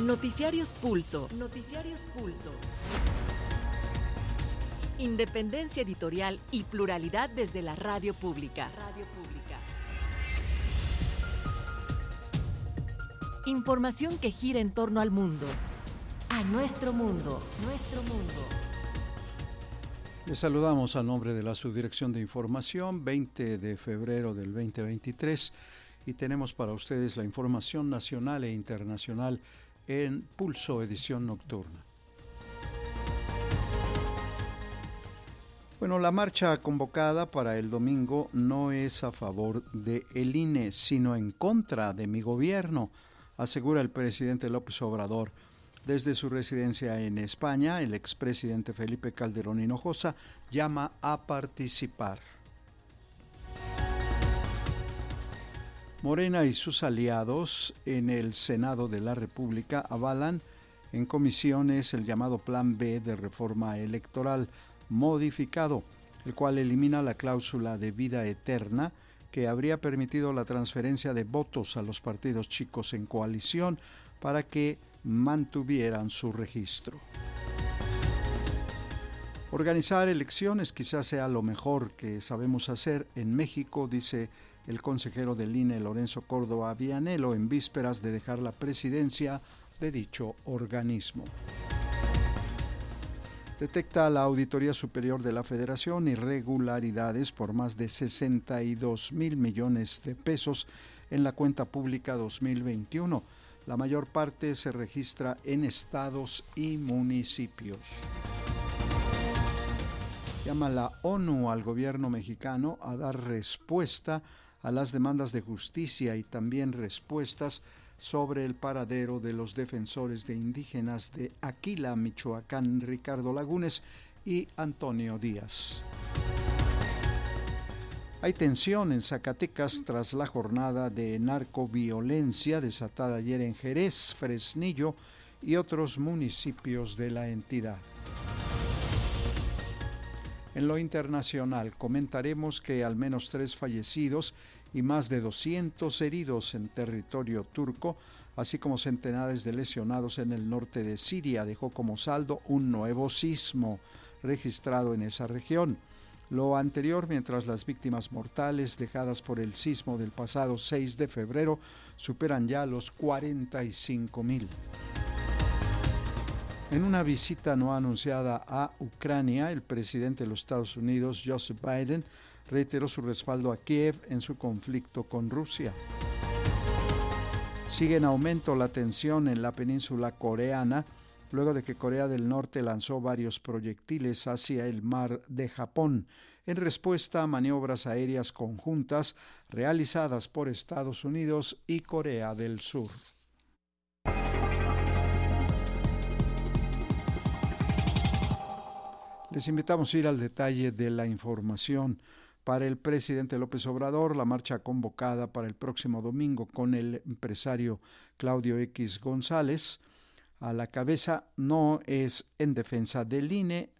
Noticiarios Pulso. Noticiarios Pulso. Independencia editorial y pluralidad desde la radio pública. Radio pública. Información que gira en torno al mundo. A nuestro mundo. Nuestro mundo. Les saludamos a nombre de la Subdirección de Información, 20 de febrero del 2023, y tenemos para ustedes la información nacional e internacional en Pulso Edición Nocturna. Bueno, la marcha convocada para el domingo no es a favor de el INE, sino en contra de mi gobierno, asegura el presidente López Obrador. Desde su residencia en España, el expresidente Felipe Calderón Hinojosa llama a participar. Morena y sus aliados en el Senado de la República avalan en comisiones el llamado Plan B de reforma electoral modificado, el cual elimina la cláusula de vida eterna que habría permitido la transferencia de votos a los partidos chicos en coalición para que mantuvieran su registro. Organizar elecciones quizás sea lo mejor que sabemos hacer en México, dice el consejero del INE Lorenzo Córdoba Vianelo en vísperas de dejar la presidencia de dicho organismo. Detecta la Auditoría Superior de la Federación irregularidades por más de 62 mil millones de pesos en la cuenta pública 2021. La mayor parte se registra en estados y municipios. Llama la ONU al gobierno mexicano a dar respuesta a las demandas de justicia y también respuestas sobre el paradero de los defensores de indígenas de Aquila, Michoacán, Ricardo Lagunes y Antonio Díaz. Hay tensión en Zacatecas tras la jornada de narcoviolencia desatada ayer en Jerez, Fresnillo y otros municipios de la entidad. En lo internacional comentaremos que al menos tres fallecidos y más de 200 heridos en territorio turco, así como centenares de lesionados en el norte de Siria, dejó como saldo un nuevo sismo registrado en esa región. Lo anterior mientras las víctimas mortales dejadas por el sismo del pasado 6 de febrero superan ya los 45 mil. En una visita no anunciada a Ucrania, el presidente de los Estados Unidos, Joseph Biden, reiteró su respaldo a Kiev en su conflicto con Rusia. Sigue en aumento la tensión en la península coreana luego de que Corea del Norte lanzó varios proyectiles hacia el mar de Japón en respuesta a maniobras aéreas conjuntas realizadas por Estados Unidos y Corea del Sur. Les invitamos a ir al detalle de la información. Para el presidente López Obrador, la marcha convocada para el próximo domingo con el empresario Claudio X González a la cabeza no es en defensa del INE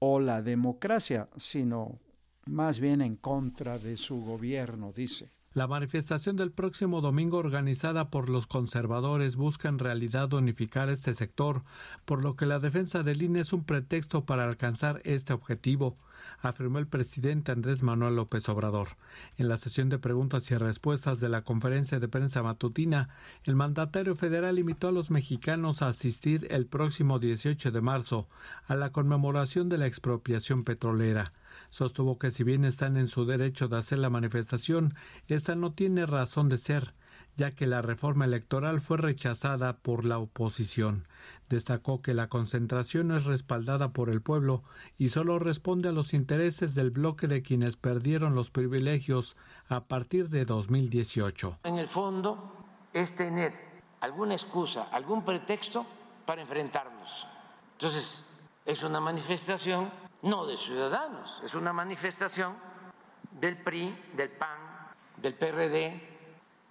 o la democracia, sino más bien en contra de su gobierno, dice. La manifestación del próximo domingo organizada por los conservadores busca en realidad unificar este sector, por lo que la defensa del INE es un pretexto para alcanzar este objetivo, afirmó el presidente Andrés Manuel López Obrador. En la sesión de preguntas y respuestas de la conferencia de prensa matutina, el mandatario federal invitó a los mexicanos a asistir el próximo 18 de marzo a la conmemoración de la expropiación petrolera. Sostuvo que si bien están en su derecho de hacer la manifestación, esta no tiene razón de ser, ya que la reforma electoral fue rechazada por la oposición. Destacó que la concentración es respaldada por el pueblo y solo responde a los intereses del bloque de quienes perdieron los privilegios a partir de 2018. En el fondo es tener alguna excusa, algún pretexto para enfrentarnos. Entonces, es una manifestación no de ciudadanos, es una manifestación del PRI, del PAN, del PRD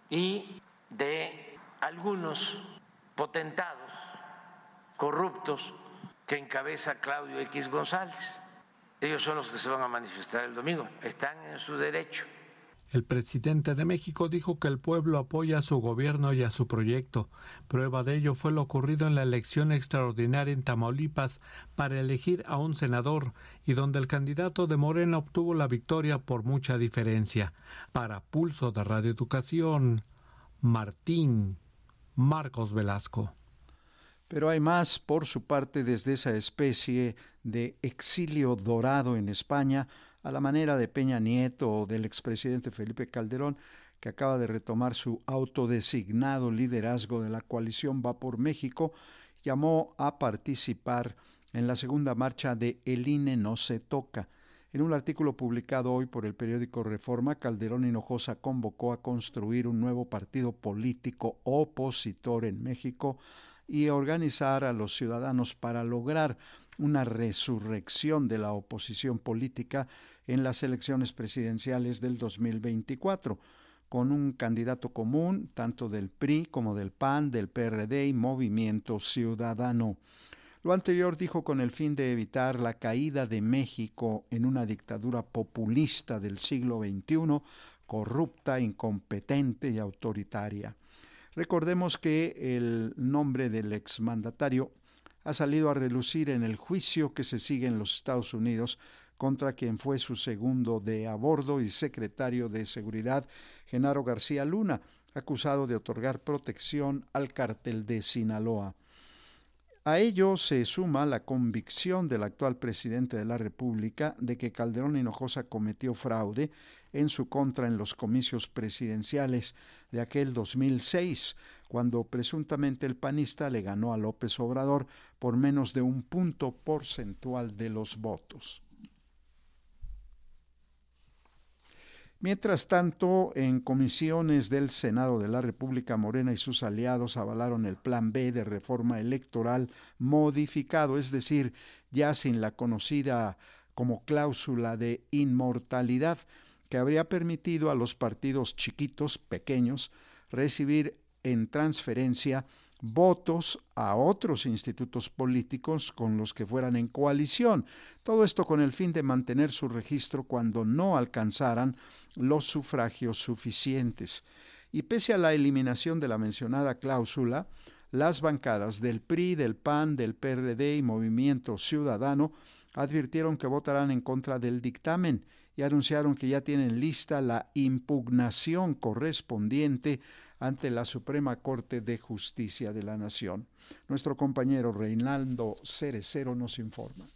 y de algunos potentados corruptos que encabeza Claudio X González. Ellos son los que se van a manifestar el domingo, están en su derecho. El presidente de México dijo que el pueblo apoya a su gobierno y a su proyecto. Prueba de ello fue lo ocurrido en la elección extraordinaria en Tamaulipas para elegir a un senador y donde el candidato de Morena obtuvo la victoria por mucha diferencia. Para Pulso de Radio Educación, Martín Marcos Velasco. Pero hay más, por su parte, desde esa especie de exilio dorado en España, a la manera de Peña Nieto o del expresidente Felipe Calderón, que acaba de retomar su autodesignado liderazgo de la coalición Va por México, llamó a participar en la segunda marcha de El INE no se toca. En un artículo publicado hoy por el periódico Reforma, Calderón Hinojosa convocó a construir un nuevo partido político opositor en México y organizar a los ciudadanos para lograr una resurrección de la oposición política en las elecciones presidenciales del 2024, con un candidato común tanto del PRI como del PAN, del PRD y Movimiento Ciudadano. Lo anterior dijo con el fin de evitar la caída de México en una dictadura populista del siglo XXI, corrupta, incompetente y autoritaria. Recordemos que el nombre del exmandatario ha salido a relucir en el juicio que se sigue en los Estados Unidos contra quien fue su segundo de a bordo y secretario de Seguridad, Genaro García Luna, acusado de otorgar protección al cártel de Sinaloa. A ello se suma la convicción del actual presidente de la República de que Calderón Hinojosa cometió fraude en su contra en los comicios presidenciales de aquel 2006, cuando presuntamente el panista le ganó a López Obrador por menos de un punto porcentual de los votos. Mientras tanto, en comisiones del Senado de la República Morena y sus aliados avalaron el Plan B de reforma electoral modificado, es decir, ya sin la conocida como cláusula de inmortalidad, que habría permitido a los partidos chiquitos, pequeños, recibir en transferencia votos a otros institutos políticos con los que fueran en coalición. Todo esto con el fin de mantener su registro cuando no alcanzaran los sufragios suficientes. Y pese a la eliminación de la mencionada cláusula, las bancadas del PRI, del PAN, del PRD y Movimiento Ciudadano advirtieron que votarán en contra del dictamen y anunciaron que ya tienen lista la impugnación correspondiente ante la Suprema Corte de Justicia de la Nación. Nuestro compañero Reinaldo Cerecero nos informa.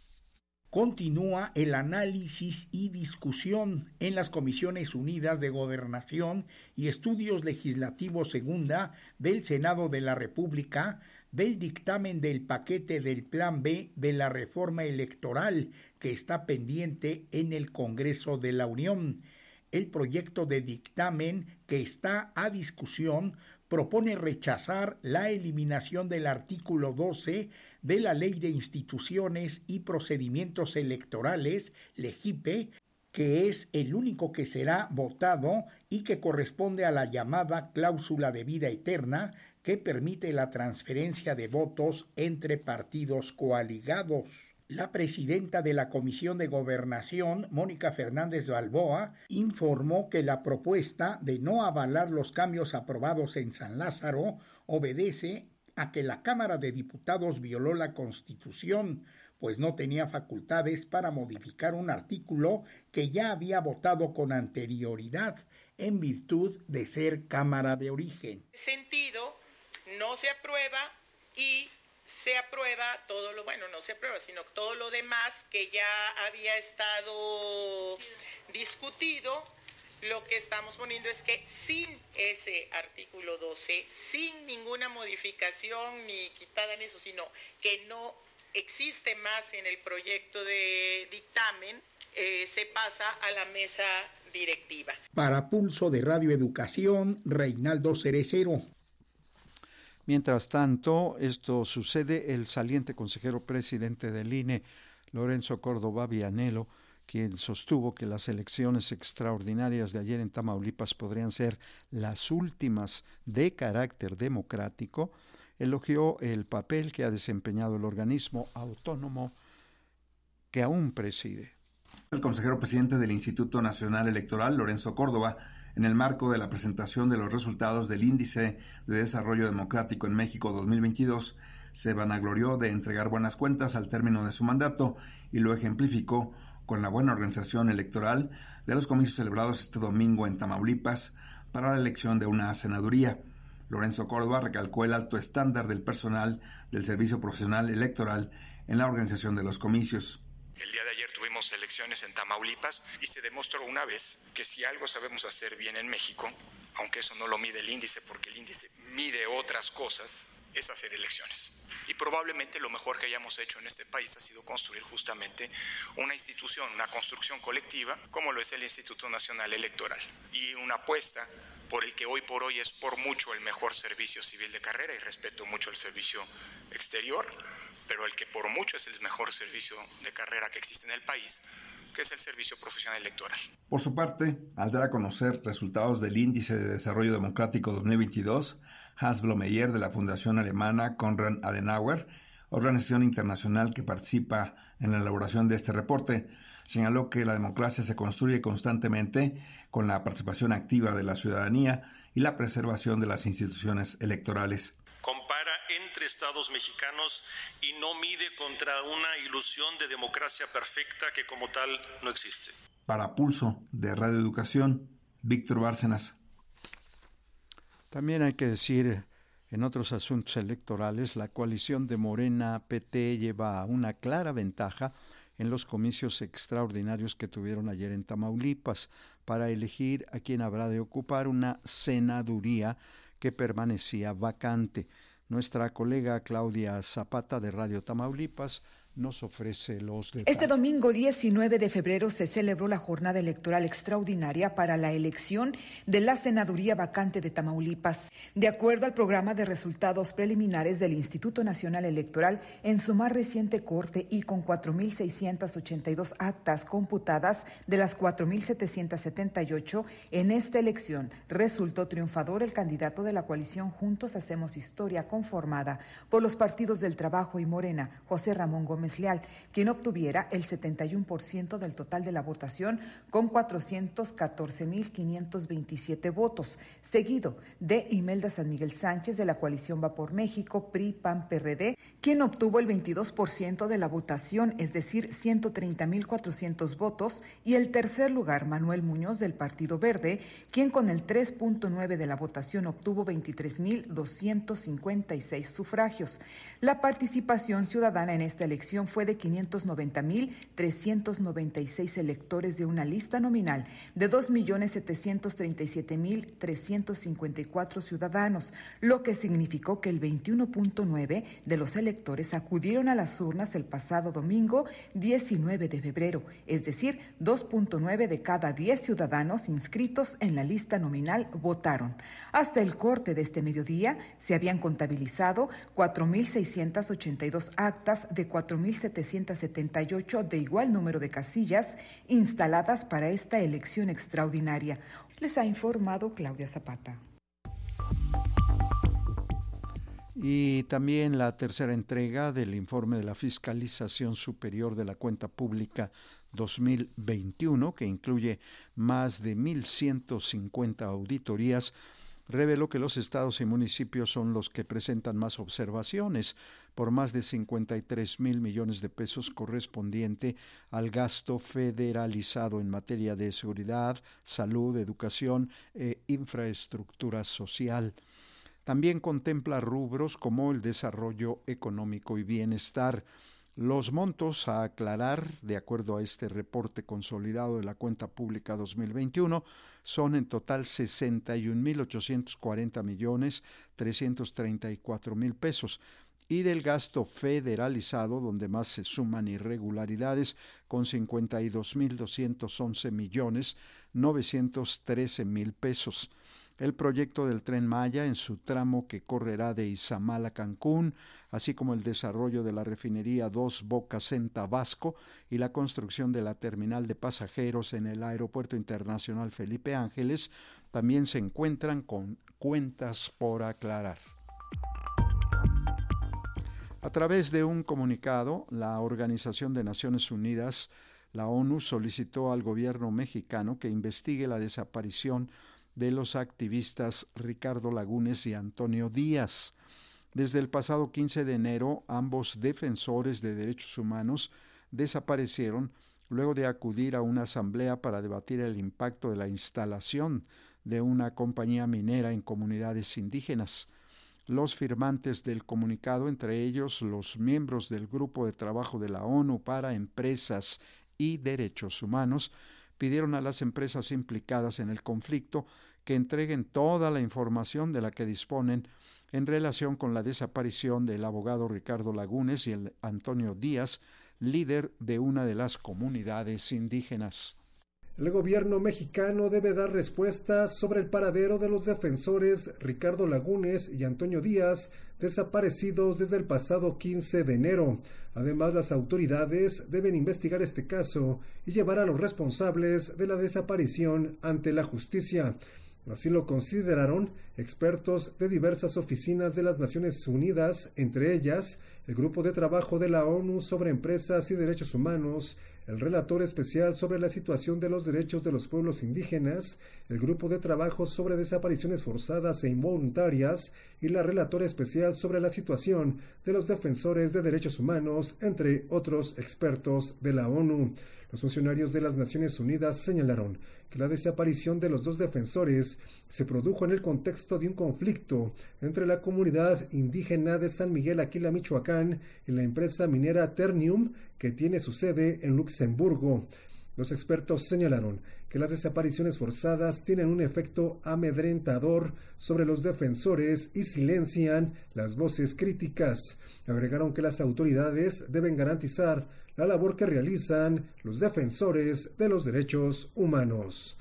Continúa el análisis y discusión en las Comisiones Unidas de Gobernación y Estudios Legislativos Segunda del Senado de la República del dictamen del paquete del Plan B de la reforma electoral que está pendiente en el Congreso de la Unión. El proyecto de dictamen que está a discusión propone rechazar la eliminación del artículo 12 de la Ley de Instituciones y Procedimientos Electorales, LEGIPE, que es el único que será votado y que corresponde a la llamada cláusula de vida eterna que permite la transferencia de votos entre partidos coaligados. La presidenta de la Comisión de Gobernación, Mónica Fernández Balboa, informó que la propuesta de no avalar los cambios aprobados en San Lázaro obedece a que la Cámara de Diputados violó la Constitución, pues no tenía facultades para modificar un artículo que ya había votado con anterioridad en virtud de ser Cámara de origen. Sentido no se aprueba y se aprueba todo lo, bueno, no se aprueba, sino todo lo demás que ya había estado discutido. Lo que estamos poniendo es que sin ese artículo 12, sin ninguna modificación ni quitada en eso, sino que no existe más en el proyecto de dictamen, eh, se pasa a la mesa directiva. Para Pulso de Radio Educación, Reinaldo Cerecero. Mientras tanto, esto sucede, el saliente consejero presidente del INE, Lorenzo Córdoba Vianelo, quien sostuvo que las elecciones extraordinarias de ayer en Tamaulipas podrían ser las últimas de carácter democrático, elogió el papel que ha desempeñado el organismo autónomo que aún preside. El consejero presidente del Instituto Nacional Electoral, Lorenzo Córdoba, en el marco de la presentación de los resultados del Índice de Desarrollo Democrático en México 2022, se vanaglorió de entregar buenas cuentas al término de su mandato y lo ejemplificó con la buena organización electoral de los comicios celebrados este domingo en Tamaulipas para la elección de una senaduría. Lorenzo Córdoba recalcó el alto estándar del personal del Servicio Profesional Electoral en la organización de los comicios. El día de ayer tuvimos elecciones en Tamaulipas y se demostró una vez que si algo sabemos hacer bien en México, aunque eso no lo mide el índice porque el índice mide otras cosas, es hacer elecciones. Y probablemente lo mejor que hayamos hecho en este país ha sido construir justamente una institución, una construcción colectiva, como lo es el Instituto Nacional Electoral. Y una apuesta por el que hoy por hoy es por mucho el mejor servicio civil de carrera y respeto mucho el servicio exterior, pero el que por mucho es el mejor servicio de carrera que existe en el país, que es el Servicio Profesional Electoral. Por su parte, al dar a conocer resultados del Índice de Desarrollo Democrático 2022, Hans Blomeyer de la Fundación Alemana Konrad Adenauer, organización internacional que participa en la elaboración de este reporte, señaló que la democracia se construye constantemente con la participación activa de la ciudadanía y la preservación de las instituciones electorales entre estados mexicanos y no mide contra una ilusión de democracia perfecta que como tal no existe. Para Pulso de Radio Educación, Víctor Bárcenas. También hay que decir, en otros asuntos electorales, la coalición de Morena PT lleva una clara ventaja en los comicios extraordinarios que tuvieron ayer en Tamaulipas para elegir a quien habrá de ocupar una senaduría que permanecía vacante. Nuestra colega Claudia Zapata de Radio Tamaulipas nos ofrece los. Este domingo 19 de febrero se celebró la jornada electoral extraordinaria para la elección de la senaduría vacante de Tamaulipas. De acuerdo al programa de resultados preliminares del Instituto Nacional Electoral, en su más reciente corte y con 4.682 actas computadas de las 4.778, en esta elección resultó triunfador el candidato de la coalición Juntos Hacemos Historia, conformada por los partidos del Trabajo y Morena, José Ramón Gómez Leal, quien obtuviera el 71% del total de la votación con 414.527 votos, seguido de Imelda San Miguel Sánchez de la coalición Va por México, PRI, PAN, PRD, quien obtuvo el 22% de la votación, es decir, 130.400 votos, y el tercer lugar, Manuel Muñoz del Partido Verde, quien con el 3.9 de la votación obtuvo 23.256 sufragios. La participación ciudadana en esta elección fue de 590.396 electores de una lista nominal de 2.737.354 ciudadanos, lo que significó que el 21.9 de los electores acudieron a las urnas el pasado domingo 19 de febrero, es decir, 2.9 de cada 10 ciudadanos inscritos en la lista nominal votaron. Hasta el corte de este mediodía se habían contabilizado 4.682 actas de 4 4.778 de igual número de casillas instaladas para esta elección extraordinaria. Les ha informado Claudia Zapata. Y también la tercera entrega del informe de la Fiscalización Superior de la Cuenta Pública 2021, que incluye más de 1.150 auditorías, reveló que los estados y municipios son los que presentan más observaciones por más de 53 mil millones de pesos correspondiente al gasto federalizado en materia de seguridad, salud, educación e infraestructura social. También contempla rubros como el desarrollo económico y bienestar, los montos a aclarar, de acuerdo a este reporte consolidado de la cuenta pública 2021, son en total 61.840 millones 334 mil pesos y del gasto federalizado, donde más se suman irregularidades, con 52.211 millones 913 mil pesos el proyecto del tren Maya en su tramo que correrá de Izamal a Cancún, así como el desarrollo de la refinería Dos Bocas en Tabasco y la construcción de la terminal de pasajeros en el Aeropuerto Internacional Felipe Ángeles, también se encuentran con cuentas por aclarar. A través de un comunicado, la Organización de Naciones Unidas La ONU solicitó al gobierno mexicano que investigue la desaparición de los activistas Ricardo Lagunes y Antonio Díaz. Desde el pasado 15 de enero, ambos defensores de derechos humanos desaparecieron luego de acudir a una asamblea para debatir el impacto de la instalación de una compañía minera en comunidades indígenas. Los firmantes del comunicado, entre ellos los miembros del Grupo de Trabajo de la ONU para Empresas y Derechos Humanos, pidieron a las empresas implicadas en el conflicto que entreguen toda la información de la que disponen en relación con la desaparición del abogado Ricardo Lagunes y el Antonio Díaz, líder de una de las comunidades indígenas. El gobierno mexicano debe dar respuestas sobre el paradero de los defensores Ricardo Lagunes y Antonio Díaz, desaparecidos desde el pasado 15 de enero. Además, las autoridades deben investigar este caso y llevar a los responsables de la desaparición ante la justicia. Así lo consideraron expertos de diversas oficinas de las Naciones Unidas, entre ellas el Grupo de Trabajo de la ONU sobre Empresas y Derechos Humanos, el relator especial sobre la situación de los derechos de los pueblos indígenas, el Grupo de Trabajo sobre Desapariciones Forzadas e Involuntarias y la relatora especial sobre la situación de los defensores de derechos humanos, entre otros expertos de la ONU. Los funcionarios de las Naciones Unidas señalaron que la desaparición de los dos defensores se produjo en el contexto de un conflicto entre la comunidad indígena de San Miguel Aquila, Michoacán, y la empresa minera Ternium, que tiene su sede en Luxemburgo. Los expertos señalaron que las desapariciones forzadas tienen un efecto amedrentador sobre los defensores y silencian las voces críticas. Agregaron que las autoridades deben garantizar la labor que realizan los defensores de los derechos humanos.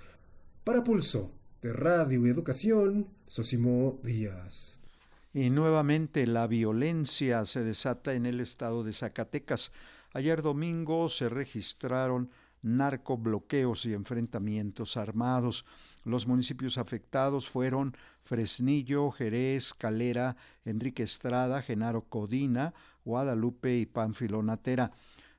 Para Pulso de Radio y Educación, Sosimo Díaz. Y nuevamente la violencia se desata en el estado de Zacatecas. Ayer domingo se registraron narcobloqueos y enfrentamientos armados. Los municipios afectados fueron Fresnillo, Jerez, Calera, Enrique Estrada, Genaro Codina, Guadalupe y Panfilonatera.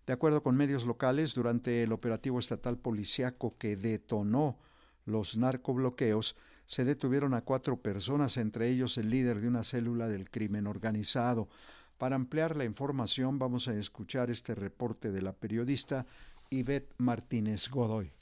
De acuerdo con medios locales, durante el operativo estatal policiaco que detonó los narcobloqueos, se detuvieron a cuatro personas, entre ellos el líder de una célula del crimen organizado. Para ampliar la información vamos a escuchar este reporte de la periodista Ivette Martínez Godoy.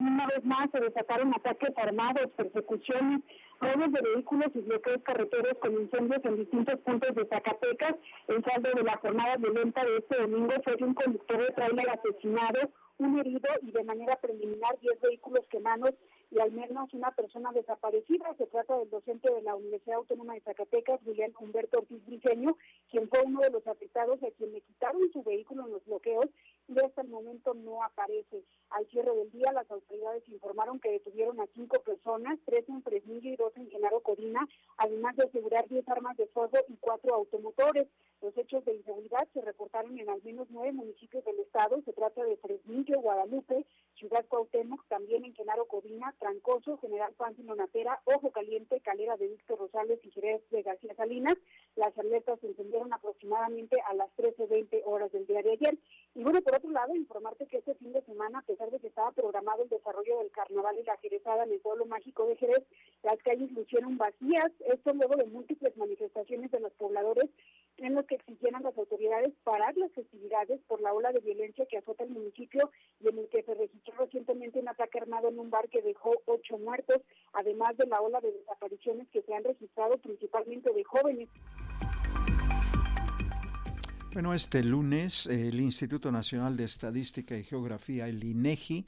Una vez más se desataron ataques armados, persecuciones, robos de vehículos y bloqueos carreteros con incendios en distintos puntos de Zacatecas. El saldo de la jornada violenta de este domingo fue de un conductor de trailer asesinado, un herido y de manera preliminar 10 vehículos quemados y al menos una persona desaparecida. Se trata del docente de la Universidad Autónoma de Zacatecas, Julián Humberto Ortiz Briceño, quien fue uno de los afectados a quien le quitaron su vehículo en los bloqueos y hasta el momento no aparece. Al cierre del día, las autoridades informaron que detuvieron a cinco personas, tres en Fresnillo y dos en Genaro Codina, además de asegurar diez armas de fuego y cuatro automotores. Los hechos de inseguridad se reportaron en al menos nueve municipios del estado. Se trata de Fresnillo, Guadalupe, Ciudad Cuauhtémoc, también en Genaro Codina, Trancoso, General Pánfilo Natera, Ojo Caliente, Calera de Víctor Rosales y Jerez de García Salinas. Las alertas se encendieron aproximadamente a las 13.20 horas del día de ayer. Y bueno, por informarte que este fin de semana, a pesar de que estaba programado el desarrollo del carnaval y la jerezada en el pueblo mágico de Jerez, las calles lucieron vacías. Esto luego de múltiples manifestaciones de los pobladores en los que exigieron las autoridades parar las festividades por la ola de violencia que azota el municipio y en el que se registró recientemente un ataque armado en un bar que dejó ocho muertos, además de la ola de desapariciones que se han registrado principalmente de jóvenes. Bueno, este lunes el Instituto Nacional de Estadística y Geografía, el INEGI,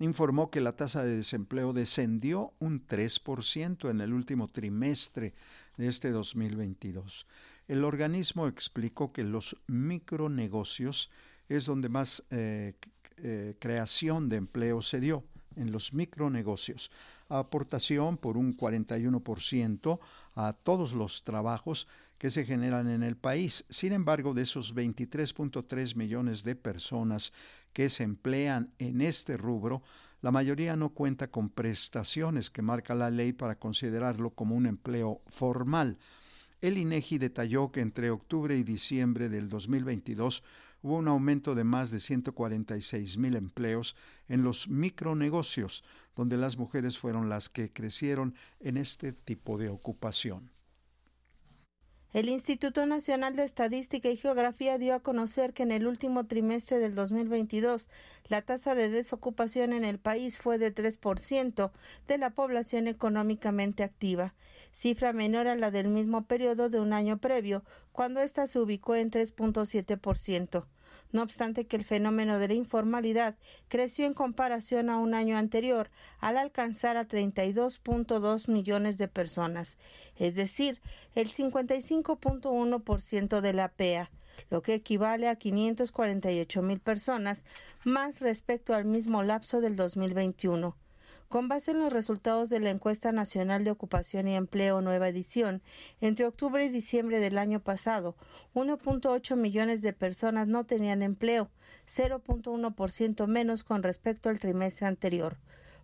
informó que la tasa de desempleo descendió un 3% en el último trimestre de este 2022. El organismo explicó que los micronegocios es donde más eh, eh, creación de empleo se dio en los micronegocios, aportación por un 41% a todos los trabajos que se generan en el país. Sin embargo, de esos 23.3 millones de personas que se emplean en este rubro, la mayoría no cuenta con prestaciones que marca la ley para considerarlo como un empleo formal. El INEGI detalló que entre octubre y diciembre del 2022 hubo un aumento de más de 146 mil empleos en los micronegocios, donde las mujeres fueron las que crecieron en este tipo de ocupación. El Instituto Nacional de Estadística y Geografía dio a conocer que en el último trimestre del 2022 la tasa de desocupación en el país fue de 3% de la población económicamente activa, cifra menor a la del mismo periodo de un año previo, cuando ésta se ubicó en 3.7% no obstante que el fenómeno de la informalidad creció en comparación a un año anterior al alcanzar a 32.2 millones de personas, es decir, el 55.1% de la PEA, lo que equivale a 548 mil personas más respecto al mismo lapso del 2021. Con base en los resultados de la encuesta nacional de ocupación y empleo nueva edición, entre octubre y diciembre del año pasado, 1.8 millones de personas no tenían empleo, 0.1% menos con respecto al trimestre anterior.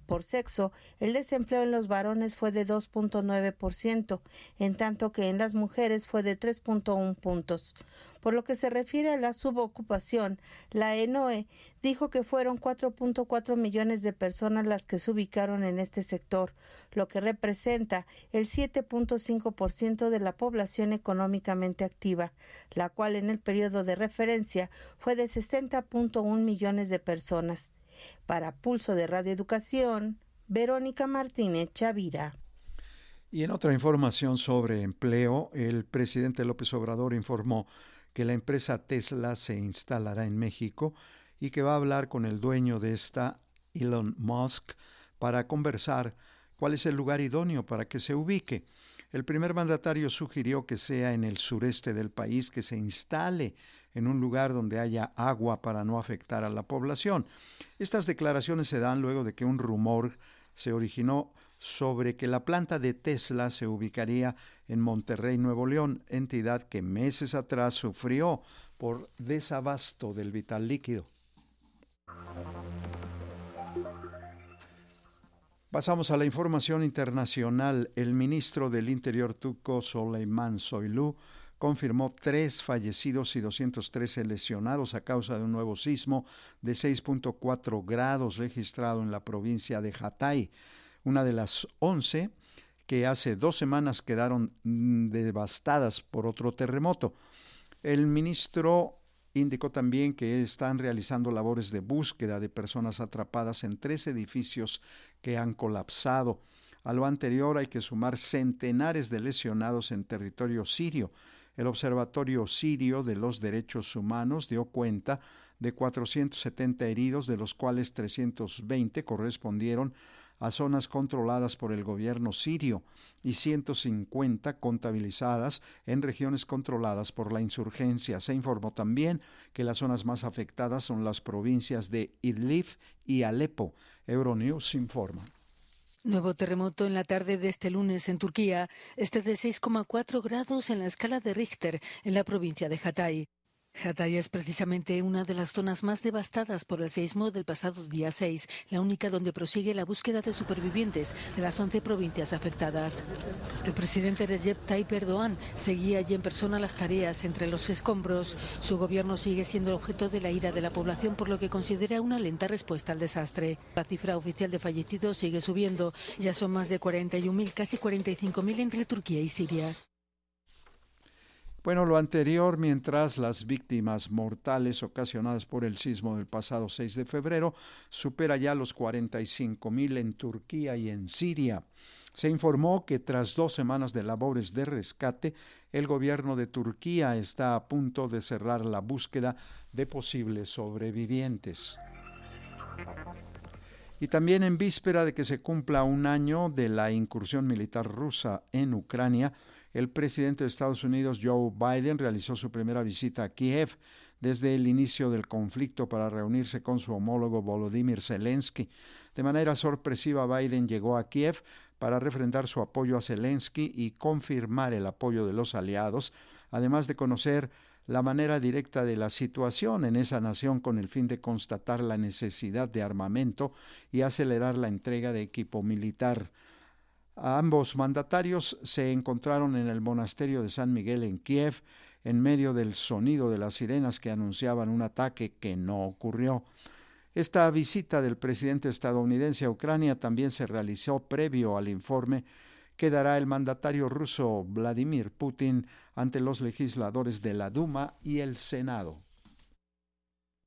Por sexo, el desempleo en los varones fue de 2.9%, en tanto que en las mujeres fue de 3.1 puntos. Por lo que se refiere a la subocupación, la ENOE dijo que fueron 4.4 millones de personas las que se ubicaron en este sector, lo que representa el 7.5% de la población económicamente activa, la cual en el periodo de referencia fue de 60.1 millones de personas. Para Pulso de Radio Educación, Verónica Martínez Chavira. Y en otra información sobre empleo, el presidente López Obrador informó que la empresa Tesla se instalará en México y que va a hablar con el dueño de esta, Elon Musk, para conversar cuál es el lugar idóneo para que se ubique. El primer mandatario sugirió que sea en el sureste del país, que se instale en un lugar donde haya agua para no afectar a la población. Estas declaraciones se dan luego de que un rumor se originó sobre que la planta de Tesla se ubicaría en Monterrey, Nuevo León, entidad que meses atrás sufrió por desabasto del vital líquido. Pasamos a la información internacional. El ministro del Interior turco Soleiman Soylu confirmó tres fallecidos y 213 lesionados a causa de un nuevo sismo de 6.4 grados registrado en la provincia de Hatay, una de las 11 que hace dos semanas quedaron mm, devastadas por otro terremoto. El ministro indicó también que están realizando labores de búsqueda de personas atrapadas en tres edificios que han colapsado. A lo anterior hay que sumar centenares de lesionados en territorio sirio, el Observatorio Sirio de los Derechos Humanos dio cuenta de 470 heridos, de los cuales 320 correspondieron a zonas controladas por el gobierno sirio y 150 contabilizadas en regiones controladas por la insurgencia. Se informó también que las zonas más afectadas son las provincias de Idlib y Alepo. Euronews informa. Nuevo terremoto en la tarde de este lunes en Turquía, este de 6,4 grados en la escala de Richter en la provincia de Hatay. Hatay es precisamente una de las zonas más devastadas por el seismo del pasado día 6, la única donde prosigue la búsqueda de supervivientes de las 11 provincias afectadas. El presidente Recep Tayyip Erdogan seguía allí en persona las tareas entre los escombros. Su gobierno sigue siendo objeto de la ira de la población por lo que considera una lenta respuesta al desastre. La cifra oficial de fallecidos sigue subiendo. Ya son más de 41.000, casi 45.000 entre Turquía y Siria. Bueno, lo anterior, mientras las víctimas mortales ocasionadas por el sismo del pasado 6 de febrero supera ya los 45 mil en Turquía y en Siria. Se informó que tras dos semanas de labores de rescate, el gobierno de Turquía está a punto de cerrar la búsqueda de posibles sobrevivientes. Y también en víspera de que se cumpla un año de la incursión militar rusa en Ucrania, el presidente de Estados Unidos, Joe Biden, realizó su primera visita a Kiev desde el inicio del conflicto para reunirse con su homólogo Volodymyr Zelensky. De manera sorpresiva, Biden llegó a Kiev para refrendar su apoyo a Zelensky y confirmar el apoyo de los aliados, además de conocer la manera directa de la situación en esa nación con el fin de constatar la necesidad de armamento y acelerar la entrega de equipo militar. Ambos mandatarios se encontraron en el monasterio de San Miguel en Kiev en medio del sonido de las sirenas que anunciaban un ataque que no ocurrió. Esta visita del presidente estadounidense a Ucrania también se realizó previo al informe que dará el mandatario ruso Vladimir Putin ante los legisladores de la Duma y el Senado.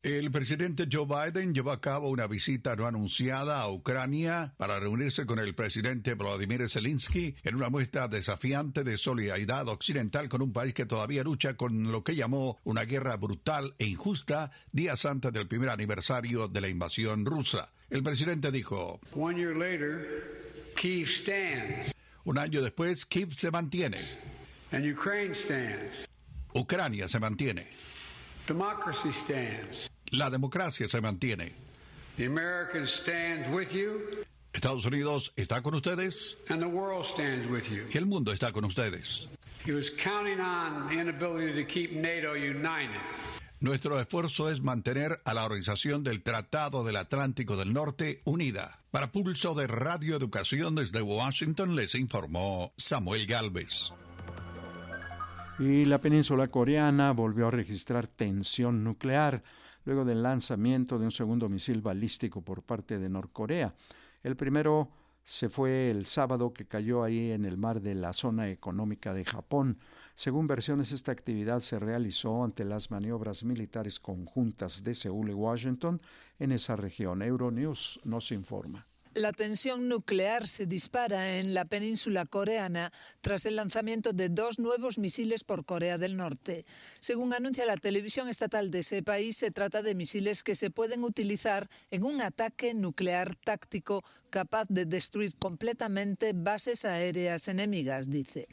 El presidente Joe Biden llevó a cabo una visita no anunciada a Ucrania para reunirse con el presidente Vladimir Zelensky en una muestra desafiante de solidaridad occidental con un país que todavía lucha con lo que llamó una guerra brutal e injusta días antes del primer aniversario de la invasión rusa. El presidente dijo, Un año después, Kiev se mantiene. Ucrania se mantiene. La democracia se mantiene. Estados Unidos está con ustedes. Y el mundo está con ustedes. Nuestro esfuerzo es mantener a la organización del Tratado del Atlántico del Norte unida. Para Pulso de Radio Educación desde Washington les informó Samuel Galvez. Y la península coreana volvió a registrar tensión nuclear luego del lanzamiento de un segundo misil balístico por parte de Norcorea. El primero se fue el sábado que cayó ahí en el mar de la zona económica de Japón. Según versiones, esta actividad se realizó ante las maniobras militares conjuntas de Seúl y Washington en esa región. Euronews nos informa. La tensión nuclear se dispara en la península coreana tras el lanzamiento de dos nuevos misiles por Corea del Norte. Según anuncia la televisión estatal de ese país, se trata de misiles que se pueden utilizar en un ataque nuclear táctico capaz de destruir completamente bases aéreas enemigas, dice.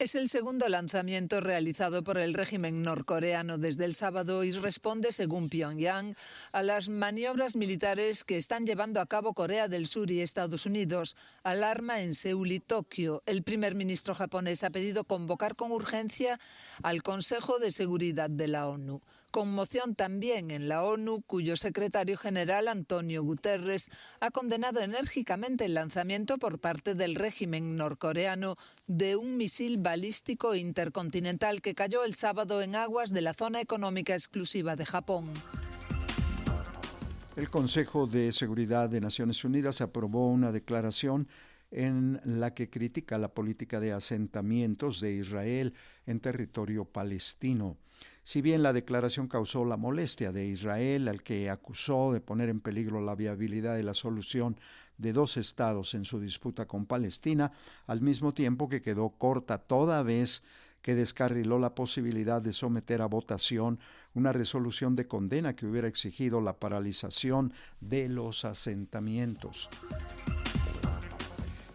Es el segundo lanzamiento realizado por el régimen norcoreano desde el sábado y responde, según Pyongyang, a las maniobras militares que están llevando a cabo Corea del Sur y Estados Unidos. Alarma en Seúl y Tokio. El primer ministro japonés ha pedido convocar con urgencia al Consejo de Seguridad de la ONU. Conmoción también en la ONU, cuyo secretario general Antonio Guterres ha condenado enérgicamente el lanzamiento por parte del régimen norcoreano de un misil balístico intercontinental que cayó el sábado en aguas de la zona económica exclusiva de Japón. El Consejo de Seguridad de Naciones Unidas aprobó una declaración en la que critica la política de asentamientos de Israel en territorio palestino. Si bien la declaración causó la molestia de Israel, al que acusó de poner en peligro la viabilidad de la solución de dos estados en su disputa con Palestina, al mismo tiempo que quedó corta toda vez que descarriló la posibilidad de someter a votación una resolución de condena que hubiera exigido la paralización de los asentamientos.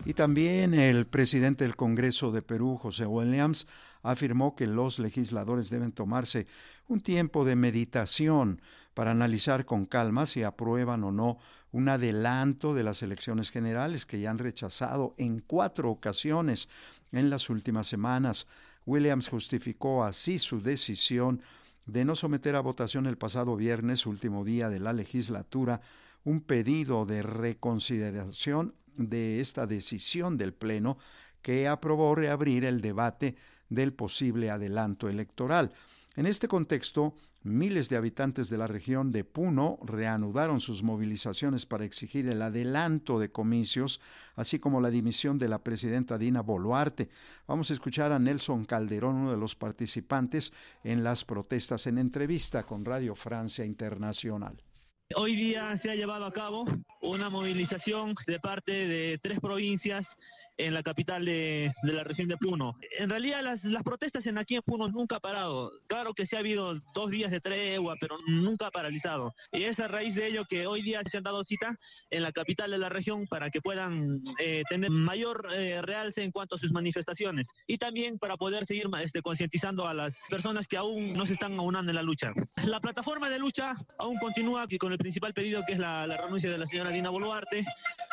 Y también el presidente del Congreso de Perú, José Williams, afirmó que los legisladores deben tomarse un tiempo de meditación para analizar con calma si aprueban o no un adelanto de las elecciones generales que ya han rechazado en cuatro ocasiones en las últimas semanas. Williams justificó así su decisión de no someter a votación el pasado viernes, último día de la legislatura, un pedido de reconsideración de esta decisión del Pleno que aprobó reabrir el debate del posible adelanto electoral. En este contexto, miles de habitantes de la región de Puno reanudaron sus movilizaciones para exigir el adelanto de comicios, así como la dimisión de la presidenta Dina Boluarte. Vamos a escuchar a Nelson Calderón, uno de los participantes en las protestas, en entrevista con Radio Francia Internacional. Hoy día se ha llevado a cabo una movilización de parte de tres provincias en la capital de, la región de Puno. En realidad las, las protestas en aquí en Puno nunca han parado. Claro que sí ha habido dos días de tregua, pero nunca ha paralizado. Y es a raíz de ello que hoy día se han dado cita en la capital de la región para que puedan eh, tener mayor eh, realce en cuanto a sus manifestaciones y también para poder seguir este, concientizando a las personas que aún no se están aunando en la lucha. La plataforma de lucha aún continúa con el principal pedido que es la, la renuncia de la señora Dina Boluarte,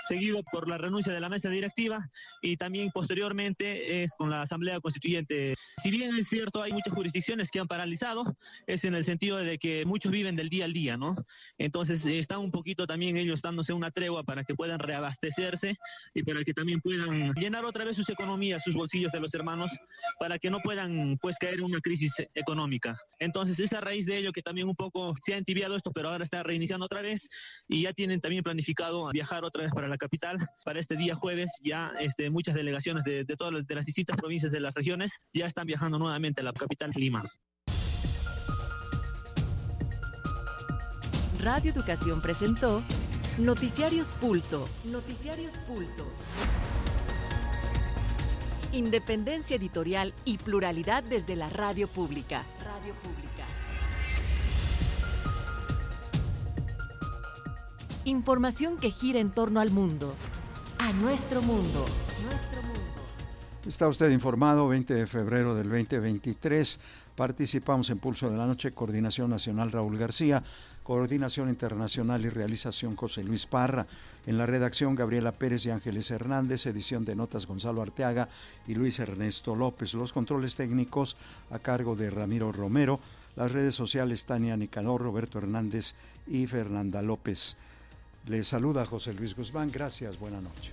seguido por la renuncia de la mesa directiva y también posteriormente es con la Asamblea Constituyente. Si bien es cierto, hay muchas jurisdicciones que han paralizado, es en el sentido de que muchos viven del día al día, ¿no? Entonces están un poquito también ellos dándose una tregua para que puedan reabastecerse y para que también puedan llenar otra vez sus economías, sus bolsillos de los hermanos, para que no puedan pues caer en una crisis económica. Entonces es a raíz de ello que también un poco se ha entibiado esto, pero ahora está reiniciando otra vez y ya tienen también planificado viajar otra vez para la capital para este día jueves. Ya este, muchas delegaciones de, todas las distintas provincias de las regiones ya están viajando nuevamente a la capital Lima. Radio Educación presentó Noticiarios Pulso. Noticiarios Pulso. Independencia editorial y pluralidad desde la radio pública. Radio pública. Información que gira en torno al mundo. A nuestro mundo. Está usted informado, 20 de febrero del 2023. Participamos en Pulso de la Noche, Coordinación Nacional Raúl García, Coordinación Internacional y Realización José Luis Parra. En la redacción Gabriela Pérez y Ángeles Hernández, edición de notas Gonzalo Arteaga y Luis Ernesto López. Los controles técnicos a cargo de Ramiro Romero. Las redes sociales Tania Nicanor, Roberto Hernández y Fernanda López. Les saluda José Luis Guzmán. Gracias. Buenas noches.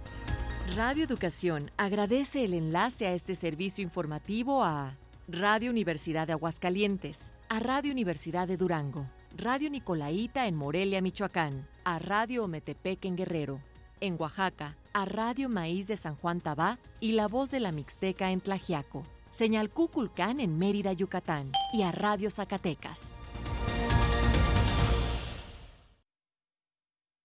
Radio Educación agradece el enlace a este servicio informativo a Radio Universidad de Aguascalientes, a Radio Universidad de Durango, Radio Nicolaita en Morelia, Michoacán, a Radio Ometepec en Guerrero, en Oaxaca, a Radio Maíz de San Juan Tabá y La Voz de la Mixteca en Tlajiaco, Señal Cuculcán en Mérida, Yucatán y a Radio Zacatecas.